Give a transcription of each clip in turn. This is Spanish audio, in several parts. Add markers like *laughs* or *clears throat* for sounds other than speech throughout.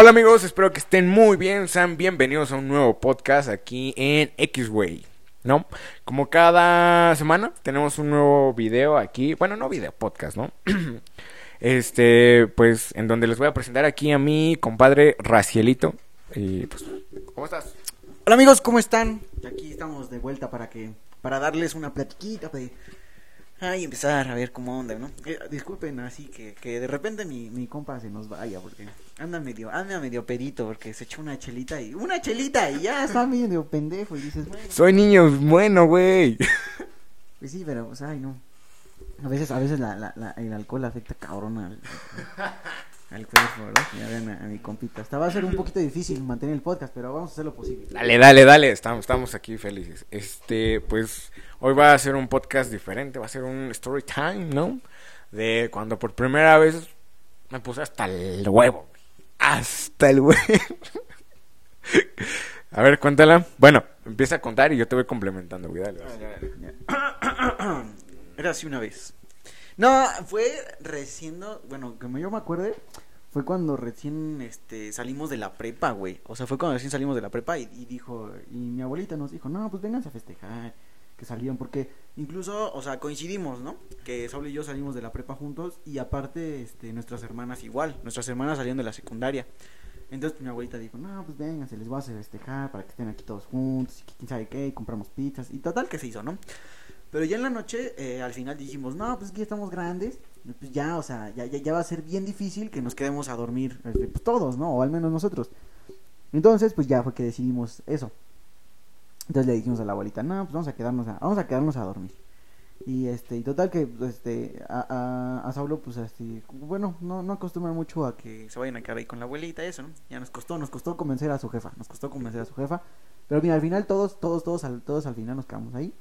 Hola amigos, espero que estén muy bien, sean bienvenidos a un nuevo podcast aquí en X-Way, ¿no? Como cada semana tenemos un nuevo video aquí, bueno, no video, podcast, ¿no? *clears throat* este, pues en donde les voy a presentar aquí a mi compadre Racielito. Y pues, ¿cómo estás? Hola amigos, ¿cómo están? Aquí estamos de vuelta para que para darles una platiquita de ay empezar a ver cómo onda, ¿no? Eh, disculpen así que, que de repente mi, mi compa se nos vaya porque anda medio anda medio pedito porque se echó una chelita y una chelita y ya está medio pendejo y dices, bueno, Soy niño bueno, güey. *laughs* pues sí, pero pues ay no. A veces a veces la, la, la- el alcohol afecta cabrón al, al cuerpo, ¿verdad? Ya ven a, a mi compita. Hasta va a ser un poquito difícil mantener el podcast, pero vamos a hacer lo posible. Dale, dale, dale, estamos, estamos aquí felices. Este, pues, hoy va a ser un podcast diferente, va a ser un story time, ¿no? De cuando por primera vez me puse hasta el huevo. Güey. Hasta el huevo. A ver, cuéntala. Bueno, empieza a contar y yo te voy complementando, güey. *coughs* Era así una vez. No, fue recién, no- bueno, me- yo me acuerde, fue cuando recién este, salimos de la prepa, güey. O sea, fue cuando recién salimos de la prepa y, y dijo, y mi abuelita nos dijo, no, pues vénganse a festejar, que salieron, porque incluso, o sea, coincidimos, ¿no? Que Saúl y yo salimos de la prepa juntos y aparte, este, nuestras hermanas igual, nuestras hermanas salieron de la secundaria. Entonces pues, mi abuelita dijo, no, pues vénganse, les voy a hacer festejar para que estén aquí todos juntos, y quién sabe qué, y compramos pizzas, y total que se hizo, ¿no? Pero ya en la noche, eh, al final dijimos, no, pues es que ya estamos grandes, pues ya, o sea, ya, ya, ya va a ser bien difícil que nos quedemos a dormir, este, pues todos, ¿no? O al menos nosotros. Entonces, pues ya fue que decidimos eso. Entonces le dijimos a la abuelita, no, pues vamos a quedarnos a, vamos a, quedarnos a dormir. Y este, y total que, pues, este, a, a, Saulo, pues, este, bueno, no, no mucho a que se vayan a quedar ahí con la abuelita, eso, ¿no? Ya nos costó, nos costó convencer a su jefa, nos costó convencer a su jefa. Pero mira, al final todos, todos, todos, al, todos al final nos quedamos ahí.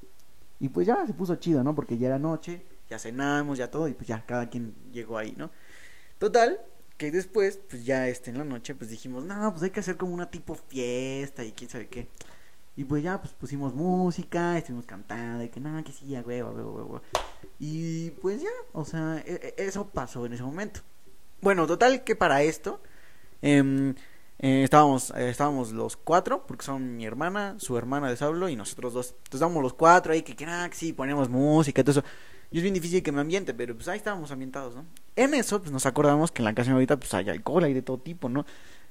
Y pues ya se puso chido, ¿no? Porque ya era noche, ya cenamos, ya todo, y pues ya cada quien llegó ahí, ¿no? Total, que después, pues ya este, en la noche, pues dijimos, no, pues hay que hacer como una tipo fiesta y quién sabe qué. Y pues ya, pues pusimos música, estuvimos cantando, y que nada, que sí, ya, huevo, huevo, huevo. Y pues ya, o sea, e- e- eso pasó en ese momento. Bueno, total que para esto, em, eh, estábamos, eh, estábamos los cuatro, porque son mi hermana, su hermana de Saulo y nosotros dos. Entonces estábamos los cuatro ahí, que, que sí, ponemos música todo eso. Y es bien difícil que me ambiente, pero pues ahí estábamos ambientados, ¿no? En eso, pues nos acordamos que en la casa abuelita, pues hay alcohol, hay de todo tipo, ¿no?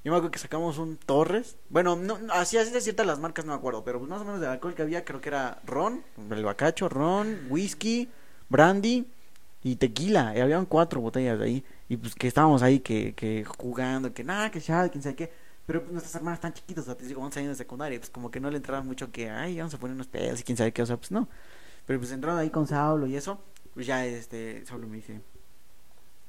Yo me acuerdo que sacamos un Torres. Bueno, no, así, así de ciertas las marcas no me acuerdo, pero pues más o menos del alcohol que había, creo que era ron, el bacacho, ron, whisky, brandy y tequila. Habían cuatro botellas de ahí. Y pues que estábamos ahí que, que jugando, que nada, que ya, quién sabe qué. Pero pues, nuestras hermanas tan chiquitas, o sea, te digo, 11 años de secundaria, pues como que no le entraban mucho que, ay, vamos a poner unos pedos y quién sabe qué, o sea, pues no. Pero pues entraron ahí con Saulo y eso, pues ya este, Saulo me dice,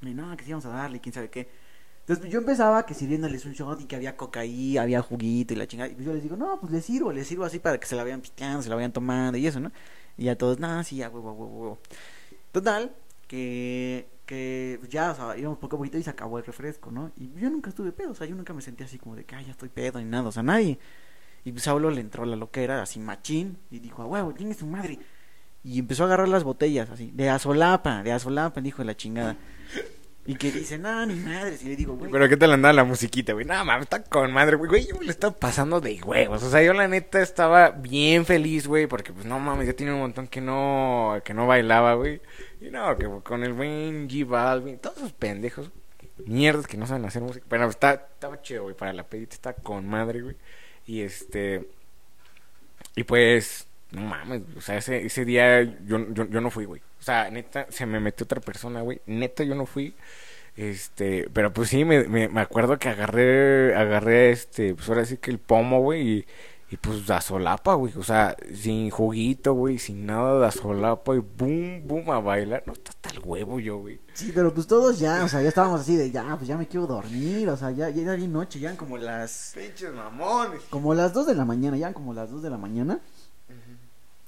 no, que sí vamos a darle, quién sabe qué. Entonces pues, yo empezaba que sirviéndoles un shot y que había coca ahí, había juguito y la chingada. Y pues yo les digo, no, pues les sirvo, les sirvo así para que se la vayan pisteando, se la vayan tomando y eso, ¿no? Y ya todos, no, sí, ya, huevo, huevo, huevo. Total, que, que ya, o sea, íbamos poco a poquito y se acabó el refresco, ¿no? Y yo nunca estuve pedo, o sea, yo nunca me sentí así como de que, ay, ya estoy pedo ni nada, o sea, nadie. Y pues Saulo le entró la loquera, así machín, y dijo, a huevo, tiene su madre. Y empezó a agarrar las botellas, así, de azolapa, de azolapa, el hijo de la chingada. Y que dice, no, ni madres. Y le digo, güey. Pero qué tal andaba la musiquita, güey. No, mames, está con madre, güey. Güey, yo me lo estaba pasando de huevos. O sea, yo la neta estaba bien feliz, güey, porque pues no mames, ya tiene un montón que no, que no bailaba, güey. Y no, que con el buen G Balvin, todos esos pendejos, mierdas que no saben hacer música. Pero está, estaba chido, güey, para la pedita está con madre, güey. Y este, y pues, no mames, o sea, ese, ese día yo, yo, yo no fui, güey. O sea, neta, se me metió otra persona, güey. Neta, yo no fui. Este, pero pues sí, me, me, me acuerdo que agarré, agarré este, pues ahora sí que el pomo, güey, y, y pues da solapa, güey, o sea, sin juguito, güey, sin nada, da solapa, y boom, boom, a bailar, no, está el huevo yo, güey. Sí, pero pues todos ya, o sea, ya estábamos así de, ya, pues ya me quiero dormir, o sea, ya, ya era bien noche, ya eran como las, Pinches mamones. como las 2 de la mañana, ya eran como las 2 de la mañana.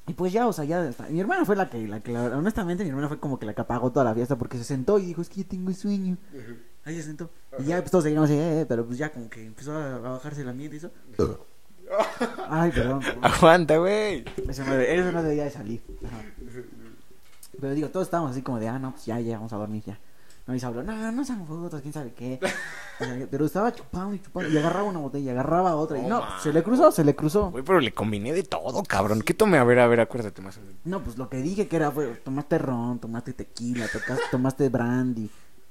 Y pues ya, o sea, ya, está- mi hermana fue la que, la que, la- honestamente, mi hermana fue como que la que apagó toda la fiesta porque se sentó y dijo, es que yo tengo sueño. Ahí se sentó. Y ya, pues todos seguimos así, eh, eh, pero pues ya como que empezó a, a bajarse el ambiente y eso. Ay, perdón, perdón. Aguanta, güey. Eso no, eso no debería de salir. Ajá. Pero digo, todos estábamos así como de, ah, no, pues ya, ya, vamos a dormir ya. No, y Saulo, no, no sean fotos, quién sabe qué. *laughs* O sea, pero estaba chupando y chupando. Y agarraba una botella, y agarraba otra. Y No, no, man. se le cruzó, se le cruzó. Güey, pero le combiné de todo, cabrón. ¿Qué tomé? A ver, a ver, acuérdate más. No, pues lo que dije que era, fue, tomaste ron, tomaste tequila, tocaste- tomaste brandy,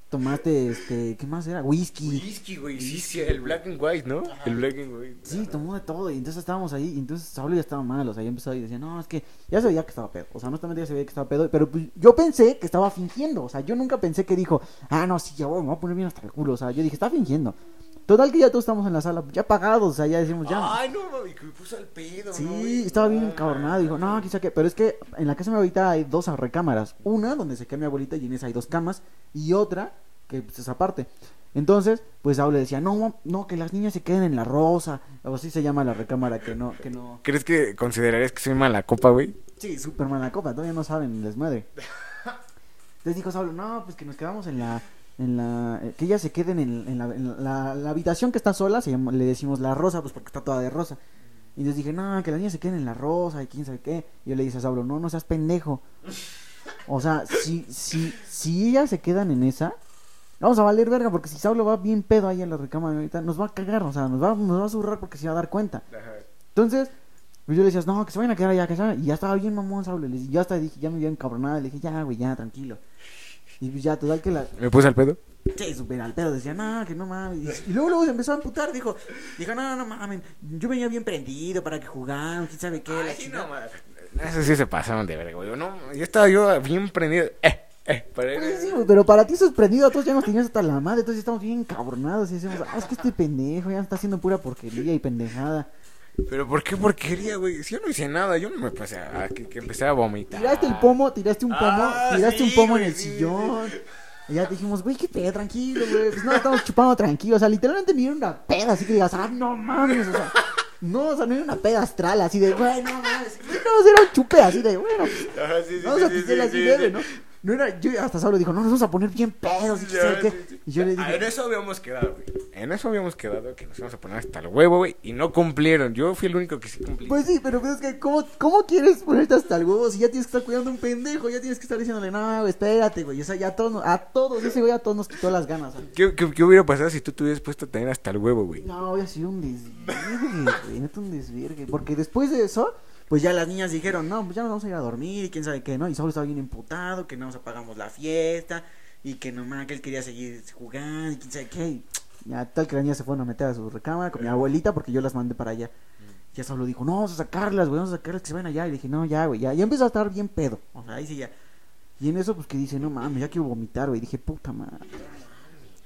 tomaste, este, ¿qué más era? Whisky. Whisky, güey. Sí, sí, el black and white, ¿no? El black and white. Sí, tomó de todo. Y entonces estábamos ahí. Y entonces Saulo ya estaba mal. O sea, ya empezó y decía, no, es que ya se veía que estaba pedo. O sea, honestamente ya se veía que estaba pedo. Pero pues, yo pensé que estaba fingiendo. O sea, yo nunca pensé que dijo, ah, no, sí, ya voy, me voy a poner bien hasta el culo. O sea, yo dije, está fingiendo. Total que ya todos estamos en la sala, ya pagados. O sea, ya decimos, ya. Ay, no, mami, que me puso al pedo. Sí, estaba bien encabronado. Dijo, no, quizá que. Pero es que en la casa de mi abuelita hay dos recámaras. Una donde se queda mi abuelita y en esa hay dos camas. Y otra que pues, es aparte. Entonces, pues Saulo le decía, no, no, que las niñas se queden en la rosa. O así se llama la recámara, que no, que no. ¿Crees que considerarías que soy mala copa, güey? Sí, super mala copa, todavía no saben el desmadre. Entonces dijo Saulo, no, pues que nos quedamos en la. En la eh, que ellas se queden en, en la, en la, la habitación que está sola, se llama- le decimos la rosa, pues porque está toda de rosa. Y entonces dije, no, que las niñas se queden en la rosa y quién sabe qué. Y yo le dije a Saulo, no, no seas pendejo. O sea, si, si, si ellas se quedan en esa, vamos a valer verga, porque si Saulo va bien pedo ahí en la recámara ahorita, nos va a cagar, o sea, nos va, nos va a zurrar porque se va a dar cuenta. Entonces, pues yo le decía, no, que se vayan a quedar allá, que se vayan. Y ya estaba bien mamón, Saulo. Le dije, yo hasta dije, ya me había encabronado. Le dije, ya, güey, ya, tranquilo. Y pues ya, total que la. ¿Me puse al pedo? Sí, súper al pedo. Decía, no, que no mames. Y, luego, luego se empezó a amputar. Dijo, dijo, no, no mames. Yo venía bien prendido para que jugaran, quién sabe qué. Ay, chingada". no, ma- Eso sí se pasaron de verga, güey. No, yo estaba yo bien prendido. Eh, eh, para Pues sí, pero para ti eso es prendido, a todos ya nos tenías hasta la madre, entonces estamos bien cabronados y decimos, ah, es que este pendejo ya está haciendo pura porquería y pendejada. Pero ¿por qué porquería, güey? Si yo no hice nada, yo no me pasé a que, que empecé a vomitar. Tiraste el pomo, tiraste un pomo, Ah, tiraste sí, un pomo en el sí, sillón. Y ya dijimos, güey, qué pedo, tranquilo, güey. Pues no, estamos chupando tranquilo. O sea, literalmente ni era una peda, así que digas, ah, no mames, o sea. No, o sea, no era una peda astral, así de, güey, no mames. No, era un chupe, así de, bueno, Ajá, sí, sí, vamos a sí, sí, pistear así sí, leve. ¿no? No era, yo hasta solo dijo, no, nos vamos a poner bien pedos y qué sí, sí. Y yo le Ah, En dije, eso habíamos quedado, güey. En eso habíamos quedado que nos íbamos a poner hasta el huevo, güey. Y no cumplieron. Yo fui el único que sí cumplí. pues sí, pero pues es que, ¿cómo, ¿cómo quieres ponerte hasta el huevo si ya tienes que estar cuidando a un pendejo? Ya tienes que estar diciéndole, no, güey, espérate, güey. O sea, ya a todos, a todos, ese güey a todos nos quitó las ganas. ¿Qué, qué, qué hubiera pasado si tú te hubieras puesto a tener hasta el huevo, güey? No, había sido un desvirgue, güey, un desvirgue. Porque después de eso, pues ya las niñas dijeron, no, pues ya nos vamos a ir a dormir y quién sabe qué, ¿no? Y Saulo estaba bien emputado, que no nos apagamos la fiesta y que nomás que él quería seguir jugando y quién sabe qué. Ya tal que las niñas se fueron a meter a su recámara con mi abuelita porque yo las mandé para allá. Ya Saulo dijo, no, vamos a sacarlas, güey, vamos a sacarlas que se vayan allá. Y dije, no, ya, güey, ya. Y empezó a estar bien pedo. O sea, ahí sí ya. Y en eso, pues que dice, no mames, ya quiero vomitar, güey. Dije, puta madre.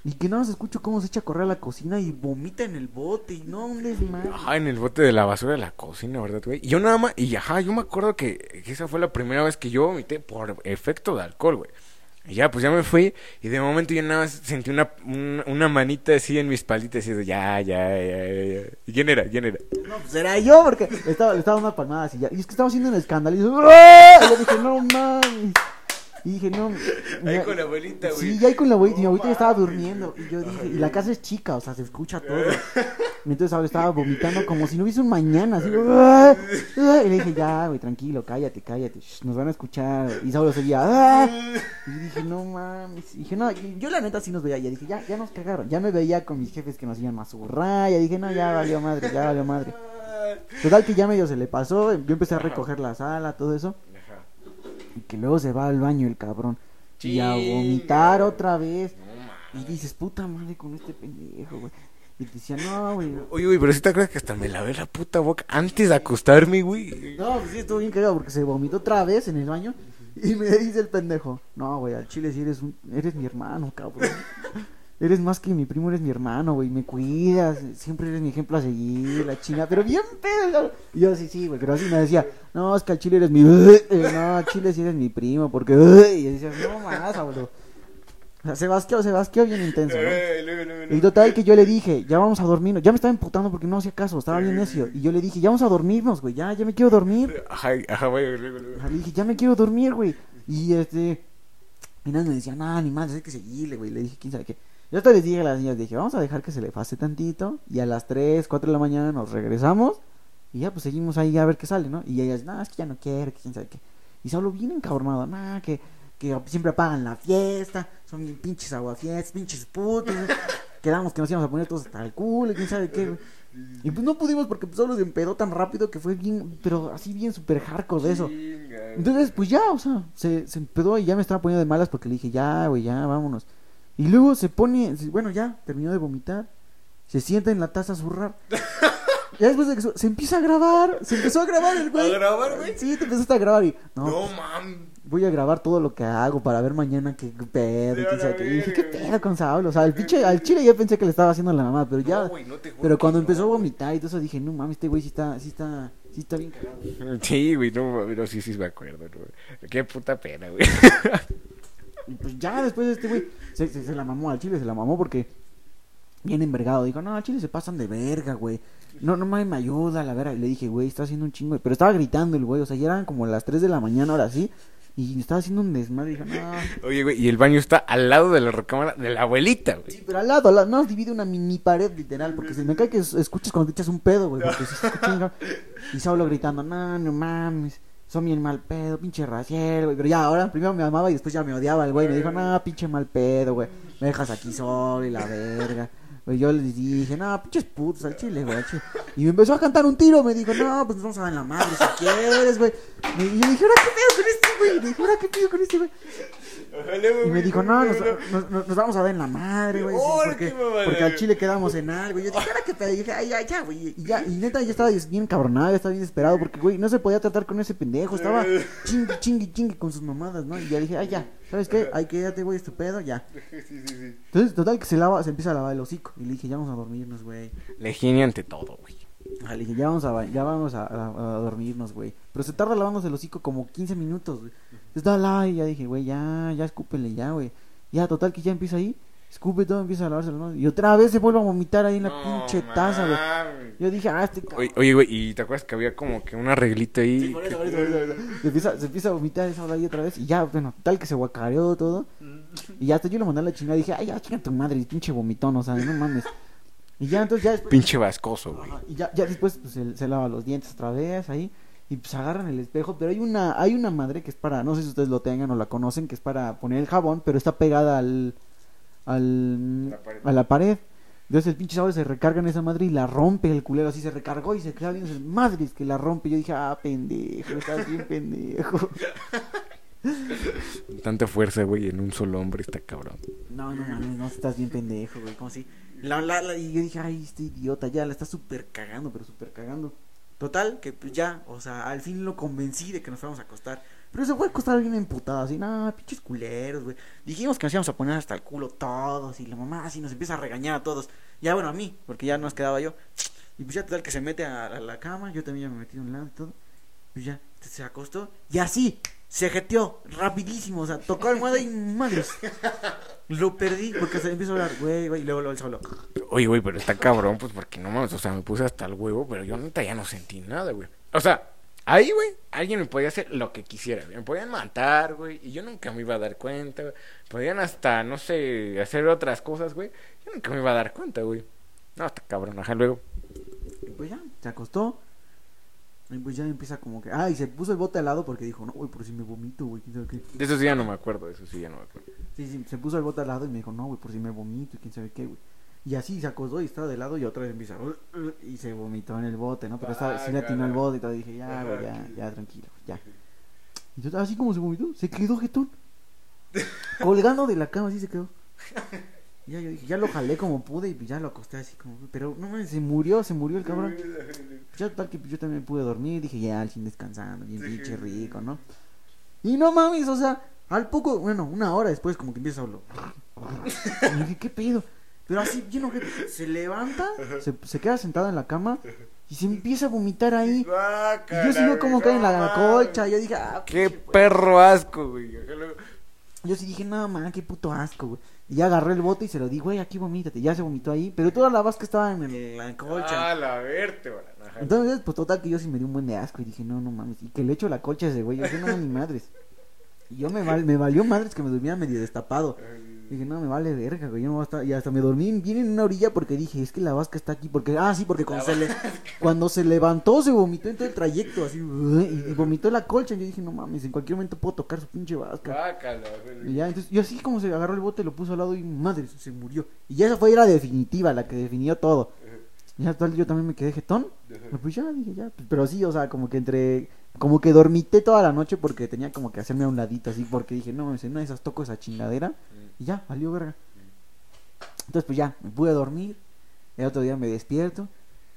Y que nada más escucho cómo se echa a correr a la cocina y vomita en el bote. Y no, un desmadre. Ajá, en el bote de la basura de la cocina, ¿verdad, güey? Y yo nada más, y ajá, yo me acuerdo que, que esa fue la primera vez que yo vomité por efecto de alcohol, güey. Y ya, pues ya me fui, y de momento yo nada más sentí una, una, una manita así en mi espaldita, así de, ya, ya, ya, ya, ya. ¿Y quién era? ¿Quién era? No, pues era yo, porque estaba, le estaba una palmada así ya. Y es que estaba haciendo un escándalo. Y, yo, ¡Ah! Y yo dije, no mames. Y dije, no. *laughs* Ahí con la abuelita, güey. Sí, ya ahí con la abuelita. Y mi abuelita ya estaba durmiendo. Y yo dije, y la casa es chica, o sea, se escucha todo. *laughs* Entonces ahora estaba vomitando como si no hubiese un mañana. Así, ¡Ah! ¡Ah! Y le dije, ya, güey, tranquilo, cállate, cállate. nos van a escuchar. Y Saulo seguía, ¡Ah! Y dije, no mames. Y dije, no, yo la neta sí nos veía. Ya dije, ya, ya nos cagaron. Ya me veía con mis jefes que nos iban a zurrar. Ya dije, no, ya valió madre, ya valió madre. *laughs* Total que ya medio se le pasó, yo empecé a recoger la sala, todo eso. Y que luego se va al baño el cabrón. Y a vomitar otra vez. No, Y dices, puta madre con este pendejo, güey. Y te decía, no, güey. Oye, güey, pero si te acuerdas que hasta me lavé la puta boca antes de acostarme, güey. No, pues sí, estuvo bien cagado porque se vomitó otra vez en el baño. Y me dice el pendejo, no, güey, al chile sí eres, un, eres mi hermano, cabrón. *laughs* Eres más que mi primo, eres mi hermano, güey, me cuidas, siempre eres mi ejemplo a seguir, la china, pero bien pedo. Y yo sí, sí, güey, pero así me decía, no, es que al chile eres mi, *laughs* eh, no, al chile sí eres mi primo, porque, *laughs* y decía, no más, boludo. O sea, se basqueó, se basqueó bien intenso, ¿no? Eh, luego, luego, Y total que yo le dije, ya vamos a dormirnos. Ya me estaba emputando porque no hacía caso, estaba bien necio. Y yo le dije, ya vamos a dormirnos, güey, ya, ya me quiero dormir. Ajá, ajá, güey, le dije, ya me quiero dormir, güey. Y este. Y nada, me decía, nada, ni más, hay que seguirle, güey. Le dije, quién sabe qué. Yo hasta les dije a las niñas, dije, vamos a dejar que se le pase tantito. Y a las 3, 4 de la mañana nos regresamos. Y ya, pues seguimos ahí a ver qué sale, ¿no? Y ellas, no, es que ya no quiero, que quién sabe qué. Y Saulo bien encabronado, nada, que, que siempre apagan la fiesta, son pinches aguafiestas, pinches putos. Quedamos que nos íbamos a poner todos hasta el culo, y quién sabe qué. Y pues no pudimos porque pues, solo se empedó tan rápido que fue bien, pero así bien super hardcore de eso. Entonces, pues ya, o sea, se, se empedó y ya me estaba poniendo de malas porque le dije, ya, güey, ya, vámonos. Y luego se pone, bueno, ya, terminó de vomitar, se sienta en la taza a zurrar. *laughs* Ya después de que se empieza a grabar, se empezó a grabar el güey. ¿A grabar, güey? Sí, te empezaste a grabar y, no, No, mam. voy a grabar todo lo que hago para ver mañana qué pedo. y qué. Dije, qué pedo con Saulo. O sea, el pinche, al chile yo pensé que le estaba haciendo la mamá, pero ya. No, güey, no te pero cuando no, empezó a güey. vomitar y todo eso dije, no mames, este güey sí está, sí está, sí está bien cagado. *laughs* Sí, güey, no, pero sí, sí me acuerdo, ¿no? Qué puta pena, güey. *laughs* Y pues ya después este güey se, se, se la mamó al chile, se la mamó porque bien envergado. Dijo, no, al chile se pasan de verga, güey. No, no mames, me ayuda, la verga. Y le dije, güey, está haciendo un chingo. de-". Pero estaba gritando el güey, o sea, ya eran como las 3 de la mañana, ahora sí. Y estaba haciendo un desmadre. Dijo, no. Oye, güey, y el baño está al lado de la recámara de la abuelita, güey. Sí, pero al lado, al lado, no, divide una mini pared literal, porque se me cae que es- escuchas cuando te echas un pedo, güey, porque se escucha Y Saulo gritando, no, no mames, son bien mal pedo, pinche raciel, güey. Pero ya, ahora primero me amaba y después ya me odiaba el güey. Me dijo, no, pinche mal pedo, güey, me dejas aquí solo y la verga. Güey, yo les dije, no, pinches putos al chile, güey. al chile". Y me empezó a cantar un tiro, me dijo, no, pues vamos a dar la madre si quieres, güey. Y yo dije, ahora qué pedo con este, güey. Y dije, ahora qué pedo con este, güey. Y me dijo, no, nos, nos, vamos a dar en la madre, güey. sí, ¡Órale, porque, porque al chile quedamos en algo. Y yo dije, pedo. Y dije, ay, ya, ya, güey. Y, ya, y neta, ya estaba bien cabronado, ya estaba bien desesperado. Porque, güey, no se podía tratar con ese pendejo. Estaba *laughs* chingue, chingue, chingue con sus mamadas, ¿no? Y ya dije, ay, ya, ¿sabes qué? Ay, quédate, güey, estupendo, ya. *laughs* Sí, sí, sí. Entonces, total, que se lava, se empieza a lavar el hocico. Y le dije, ya vamos a dormirnos, güey. La higiene ante todo, güey. Ah, le dije, ya vamos a, ya vamos a, a- a dormirnos, güey. Pero se tarda lavándose el hocico como 15 minutos, güey. Dale, y ya dije, güey, ya, ya escúpele, ya, güey. Ya, total, que ya empieza ahí. Escupe todo, empieza a lavarse las manos. Y otra vez se vuelve a vomitar ahí en la No pinche taza, güey. Yo dije, ah, este cabrón. Oye, güey, ¿y te acuerdas que había como que un arreglito ahí? Sí, por eso, por eso, por eso, por eso. Se empieza, se empieza a vomitar esa hora ahí otra vez. Y ya, bueno, tal que se guacareó todo. Y ya hasta yo le mandé a la chingada. Dije, ay, ya, chinga tu madre, pinche vomitón, o sea, no mames. Y ya, entonces, ya después. Pinche vascoso, güey. Y ya, ya después pues, se, se lava los dientes otra vez ahí. Y pues agarran el espejo. Pero hay una, hay una madre que es para, no sé si ustedes lo tengan o la conocen, que es para poner el jabón, pero está pegada al, al La a la pared. Entonces el pinche sábado se recarga en esa madre y la rompe el culero, así se recargó y se queda viendo madres que la rompe. Yo dije, ah, pendejo, estás bien pendejo. *laughs* Tanta fuerza, güey, en un solo hombre está cabrón. No, no mames, no estás bien pendejo, güey, como si. La, la, la- y yo dije, ay, este idiota, ya la está súper cagando, pero súper cagando. Total, que pues ya, o sea, al fin lo convencí de que nos fuéramos a acostar. Pero se fue a acostar bien emputado, así, no, pinches culeros, güey. Dijimos que nos íbamos a poner hasta el culo todos, y la mamá así nos empieza a regañar a todos. Ya, bueno, a mí, porque ya nos quedaba yo. *tsk* Y pues ya total que se mete a, a la cama, yo también ya me metí de un lado y todo. Pues ya, se acostó, y así, se jeteó, rapidísimo, o sea, tocó almohada y madres. Lo perdí porque se empieza a hablar, güey, güey, y luego lo solo. Oye, güey, pero está cabrón, pues porque no mames, o sea, me puse hasta el huevo, pero yo neta ya no sentí nada, güey. O sea, ahí, güey, alguien me podía hacer lo que quisiera, güey. Me podían matar, güey, y yo nunca me iba a dar cuenta, güey. Podían hasta, no sé, hacer otras cosas, güey. Yo nunca me iba a dar cuenta, güey. No, está cabrón, ajá, luego. Y pues ya, se acostó. Y pues ya empieza como que. Ah, y se puso el bote al lado porque dijo, no, güey, por si me vomito, güey. quién sabe qué". De eso sí ya no me acuerdo, de eso sí ya no me acuerdo. Sí, sí, se puso el bote al lado y me dijo, no, güey, por si me vomito y quién sabe qué, güey. Y así se acostó y estaba de lado y otra vez empieza. "Uh, *laughs* uh", Y se vomitó en el bote, ¿no? Pero estaba, sí le atinó el bote y todo. Dije, ya, güey, ya, ya, tranquilo, ya. Y entonces, así como se vomitó, se quedó jetón. Colgando de la cama, así se quedó. *laughs* Ya, yo dije, ya lo jalé como pude y pues ya lo acosté así como. Pero no mames, se murió, se murió el cabrón. Ya tal que yo también pude dormir, dije ya al fin descansando, bien pinche rico, ¿no? Y no mames, o sea, al poco, bueno, una hora después como que empieza a hablar. Y dije, ¿qué pedo? Pero así, lleno que se levanta, se, se queda sentada en la cama y se empieza a vomitar ahí. Y yo sigo como cae en la colcha, yo dije, ah, Qué perro asco, güey. Yo sí dije, no, man, qué puto asco, güey. Y ya agarré el bote y se lo di, güey, aquí vomítate. Ya se vomitó ahí, pero toda la vasca estaba en el- la colcha. Ah, la vértebra. Ajá. Entonces, pues total que yo sí me di un buen de asco y dije, no, no mames. Y que le echo la colcha a ese güey, yo dije, no, ni madres. Y yo me, *laughs* val- me valió madres que me durmiera medio destapado. Dije, no, me vale verga, güey. Yo no voy a estar... Y hasta me dormí bien en una orilla porque dije, es que la vasca está aquí. Porque, ah, sí, porque cuando, se, le... cuando se levantó se vomitó en todo el trayecto, así, y, y vomitó la colcha. Y yo dije, no mames, en cualquier momento puedo tocar su pinche vasca. Guácala, Y güey. ya, entonces, yo así como se agarró el bote, lo puso al lado y madre, se murió. Y ya esa fue la definitiva, la que definió todo. Ya tal, yo también me quedé jetón. Pues ya, dije ya. pues, Pero sí, o sea, como que entre. Como que dormité toda la noche porque tenía como que hacerme a un ladito así. Porque dije, no, en una de esas toco esa chingadera. Y ya, valió verga. Entonces, pues ya, me pude dormir. El otro día me despierto.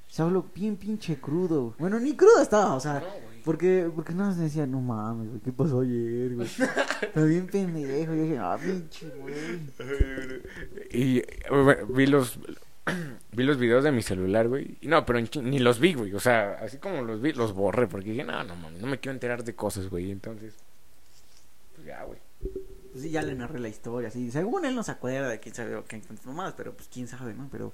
Se habló bien pinche crudo. Bueno, ni crudo estaba, o sea. No. Porque, porque nada más decía, no mames, güey, ¿qué pasó ayer, güey? *laughs* Pero bien pendejo. Yo dije, ah, pinche, güey. *laughs* Y vi los vi los videos de mi celular, güey. Y no, pero ni los vi, güey. O sea, así como los vi, los borré. Porque dije, no, no mames, no me quiero enterar de cosas, güey. Entonces, pues ya, güey. Pues sí, ya le narré la historia, así. Según él no se acuerda de quién sabe o qué mamadas, pero pues quién sabe, ¿no? Pero.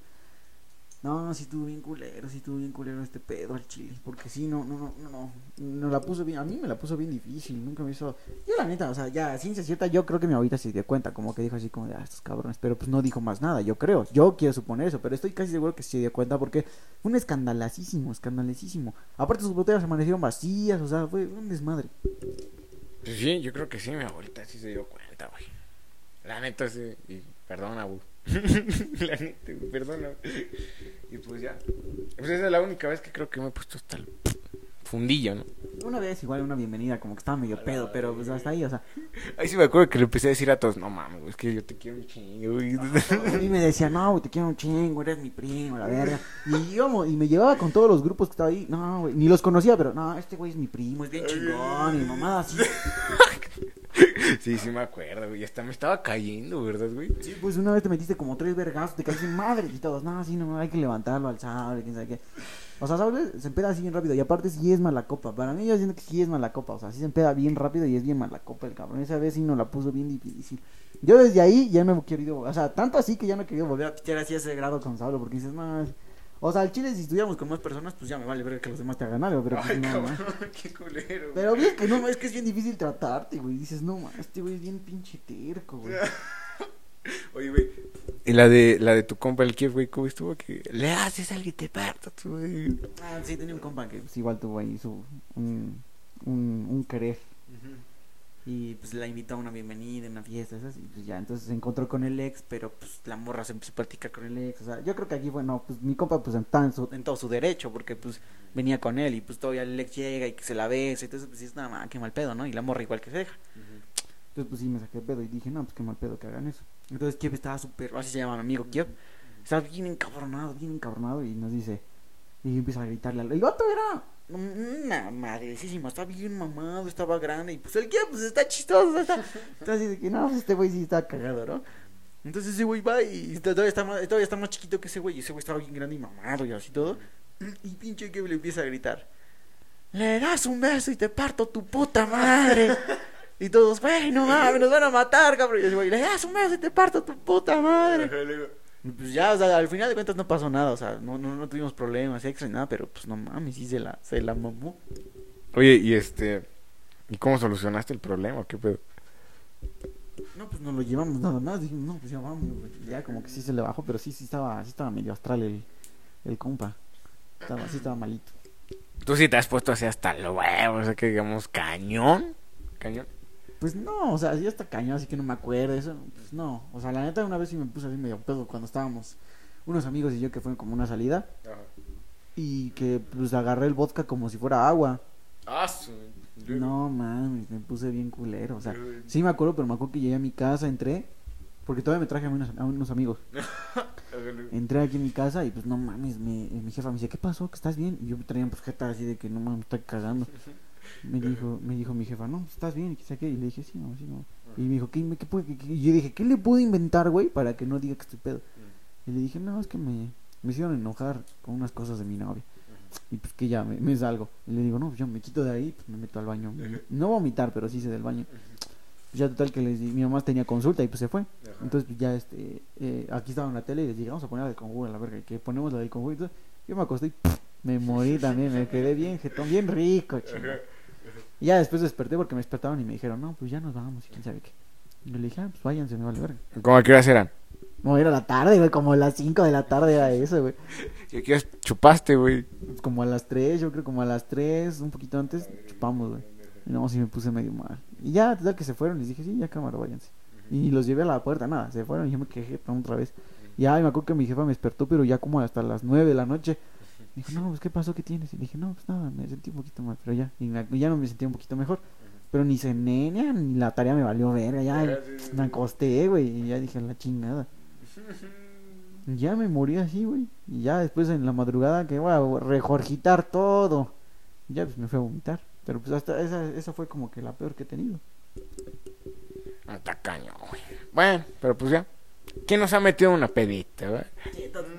No, sí estuvo bien culero, sí estuvo bien culero este pedo al chile. Porque sí, no, no, no, no, no. La puso bien, a mí me la puso bien difícil, nunca me hizo. Yo la neta, o sea, ya, ciencia cierta, yo creo que mi abuelita se dio cuenta, como que dijo así como de, ah, estos cabrones, pero pues no dijo más nada, yo creo. Yo quiero suponer eso, pero estoy casi seguro que se dio cuenta porque fue un escandalosísimo, escandalosísimo. Aparte sus botellas amanecieron vacías, o sea, fue un desmadre. Pues sí, yo creo que sí, mi abuelita sí se dio cuenta, güey. La neta sí. Y perdona, güey. *laughs* la neta, perdona. Y pues ya. Pues esa es la única vez que creo que me he puesto hasta el fundillo, ¿no? Una vez igual una bienvenida, como que estaba medio pedo, pero pues hasta ahí, o sea. Ahí sí me acuerdo que le empecé a decir a todos, no mames, es que yo te quiero un chingo, güey. *laughs* A mí me decía, no, güey, te quiero un chingo, eres mi primo, la verga. Y íbamos, y me llevaba con todos los grupos que estaba ahí. No, güey, ni los conocía, pero no, este güey es mi primo, es bien chingón, y mamá así. *laughs* *laughs* Sí, sí me acuerdo, güey. Hasta me estaba cayendo, ¿verdad, güey? Sí, pues una vez te metiste como tres vergazos, te caíste madre y todos, no, sí, no, hay que levantarlo al sable, quién sabe qué. O sea, ¿sabes? Se empeda así bien rápido. Y aparte sí es mala copa. Para mí yo siento que sí es mala copa. O sea, sí se empeda bien rápido y es bien mala copa el cabrón. Esa vez sí nos la puso bien difícil. Yo desde ahí ya no he querido, o sea, tanto así que ya no he querido volver a pistear así a ese grado con Saulo. Porque dices, no, o sea, al chile si estuviéramos con más personas, pues ya me vale ver que los demás te hagan algo. Pero pues, no, cabrón, no. *laughs* qué culero. güey. Pero bien que no, es que es bien difícil tratarte, güey. Dices, no, ma, este güey es bien pinche terco, güey. *laughs* Oye, güey. Y la de, la de tu compa, el Kiev, güey, ¿cómo estuvo? Que le haces algo y te parto, tú, güey. Ah, sí, tenía un compa que pues, igual tuvo ahí su un, un, un querer y pues la invitó a una bienvenida, una fiesta, esas, y pues ya, entonces se encontró con el ex, pero pues la morra se empezó a platicar con el ex, o sea, yo creo que aquí, bueno, pues mi compa pues está en, su- en todo su derecho, porque pues venía con él y pues todavía el ex llega y que se la besa, entonces pues es nada más, qué mal pedo, ¿no? Y la morra igual que se deja. Entonces pues sí me saqué el pedo y dije, no, pues qué mal pedo que hagan eso. Entonces Kiev estaba súper, así se llama mi amigo Kiev, estaba bien encabronado, bien encabronado y nos dice, y empieza a gritarle al... El vato era una madrecísima, está bien mamado, estaba grande y pues el Kiev pues está chistoso, está, así de que no, pues este güey sí está cagado, ¿no? Entonces ese güey va y todavía está, más, todavía está más chiquito que ese güey y ese güey estaba bien grande y mamado y así todo. Y pinche Kiev le empieza a gritar, le das un beso y te parto tu puta madre. Y todos, güey, no mames, nos van a matar, cabrón. Y ese güey, le das un beso y te parto tu puta madre. Pues ya, o sea, al final de cuentas no pasó nada, o sea, no, no, no tuvimos problemas extra ni nada, pero pues no mames, sí se la, se la mamó. Oye, y este. ¿Y cómo solucionaste el problema? ¿Qué pedo? No, pues nos lo llevamos nada más, dijimos, no, pues ya vamos. Ya como que sí se le bajó, pero sí, sí estaba, sí estaba medio astral el, el compa. Estaba, sí estaba malito. Tú sí te has puesto así hasta el huevo, o sea que digamos cañón. Cañón. Pues no, o sea, sí hasta cañón, así que no me acuerdo, eso, pues no. O sea, la neta una vez sí me puse así medio pedo cuando estábamos unos amigos y yo que fue como una salida y que pues agarré el vodka como si fuera agua. Ah, No mames, me puse bien culero, o sea, sí me acuerdo, pero me acuerdo que llegué a mi casa, entré, porque todavía me traje a unos, a unos amigos. *laughs* Entré aquí en mi casa y pues no mames, me, mi jefa me dice, ¿qué pasó? ¿Que estás bien? Y yo traía pues jeta así de que no mames, me estoy cagando. *laughs* Me dijo, me dijo mi jefa, no, ¿estás bien? ¿Y qué qué? Y le dije, sí, no, sí, no. Y me dijo, ¿qué, me- qué puede- qué- qué?" Y yo dije, ¿qué le puedo inventar, güey? Para que no diga que estoy pedo. Y le dije, no, es que me, me hicieron enojar con unas cosas de mi novia. Y pues que ya me, me salgo. Y le digo, no, pues yo me quito de ahí, pues me meto al baño. No vomitar, pero sí hice del baño. Pues ya total que les di- mi mamá tenía consulta y pues se fue. Entonces pues, ya este, eh, aquí estaba en la tele y les dije, vamos a poner la del conjuro a la verga. Y que ponemos la del conjuro. Entonces, yo me acosté y ¡puf! Me morí también, me quedé bien jetón, bien rico, chinga. Y ya después desperté porque me despertaron y me dijeron, no, pues ya nos vamos y quién sabe qué. Y le dije, ah, pues váyanse, me vale verga. ¿Cómo a qué horas eran? No, era la tarde, güey, como a las 5 de la tarde era eso, güey. ¿Y a qué horas chupaste, güey? Como a las 3, yo creo como a las 3, un poquito antes, chupamos, güey. Y no, sí me puse medio mal. Y ya, total que se fueron, les dije, sí, ya cámara, váyanse. Y los llevé a la puerta, nada, se fueron y yo me quejé otra vez. Y ay, me acuerdo que mi jefa me despertó, pero ya como hasta las 9 de la noche. Me dijo, no, pues, ¿qué pasó? ¿Qué tienes? Y le dije, no, pues nada, me sentí un poquito mal, pero ya. Y me- ya no me sentí un poquito mejor. Pero ni cené, ni, ni la tarea me valió verga, ya. Ya, sí, sí, Me sí. acosté, güey, y ya dije, la chingada. *laughs* Ya me morí así, güey. Y ya después en la madrugada que voy a rejorgitar todo. Y ya pues me fui a vomitar. Pero pues hasta esa, esa fue como que la peor que he tenido. Ah, Está cañón, güey. Bueno, pero pues ya. ¿Quién nos ha metido una pedita, güey?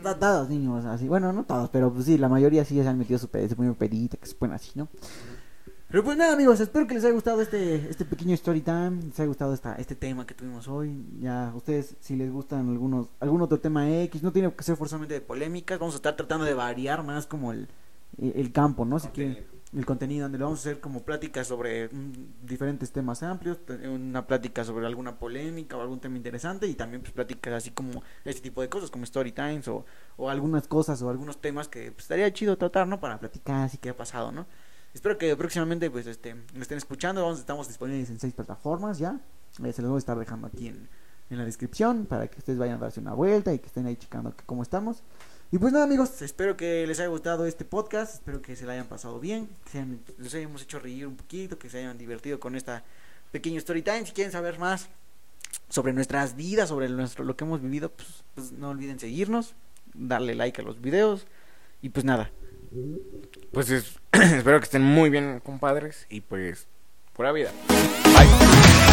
Todos niños así. Bueno, no todos, pero pues sí, la mayoría sí ya se han metido su su primer pedita, que se ponen así, ¿no? Pero pues nada, amigos, espero que les haya gustado este, este pequeño story time, les haya gustado esta, este tema que tuvimos hoy. Ya, ustedes, si les gustan algunos, algún otro tema X, no tiene que ser forzosamente de polémicas, vamos a estar tratando de variar más como el, el, campo, ¿no? Si quieren, el contenido, donde lo vamos a hacer como pláticas sobre mm, diferentes temas amplios, una plática sobre alguna polémica o algún tema interesante y también pues pláticas así como este tipo de cosas como story times o, o algunas cosas o algunos temas que pues, estaría chido tratar, ¿no? Para platicar así que ha pasado, ¿no? Espero que próximamente pues este me estén escuchando, vamos, estamos disponibles en seis plataformas ya, Eh, se los voy a estar dejando aquí en, en la descripción para que ustedes vayan a darse una vuelta y que estén ahí checando que cómo estamos. Y pues nada amigos, espero que les haya gustado este podcast, espero que se la hayan pasado bien, que les hayamos hecho reír un poquito, que se hayan divertido con esta pequeño story time. Si quieren saber más sobre nuestras vidas, sobre nuestro lo que hemos vivido, pues, pues no olviden seguirnos, darle like a los videos y pues nada. Pues es- *clears throat* espero que estén muy bien, compadres. Y pues, pura vida. Bye.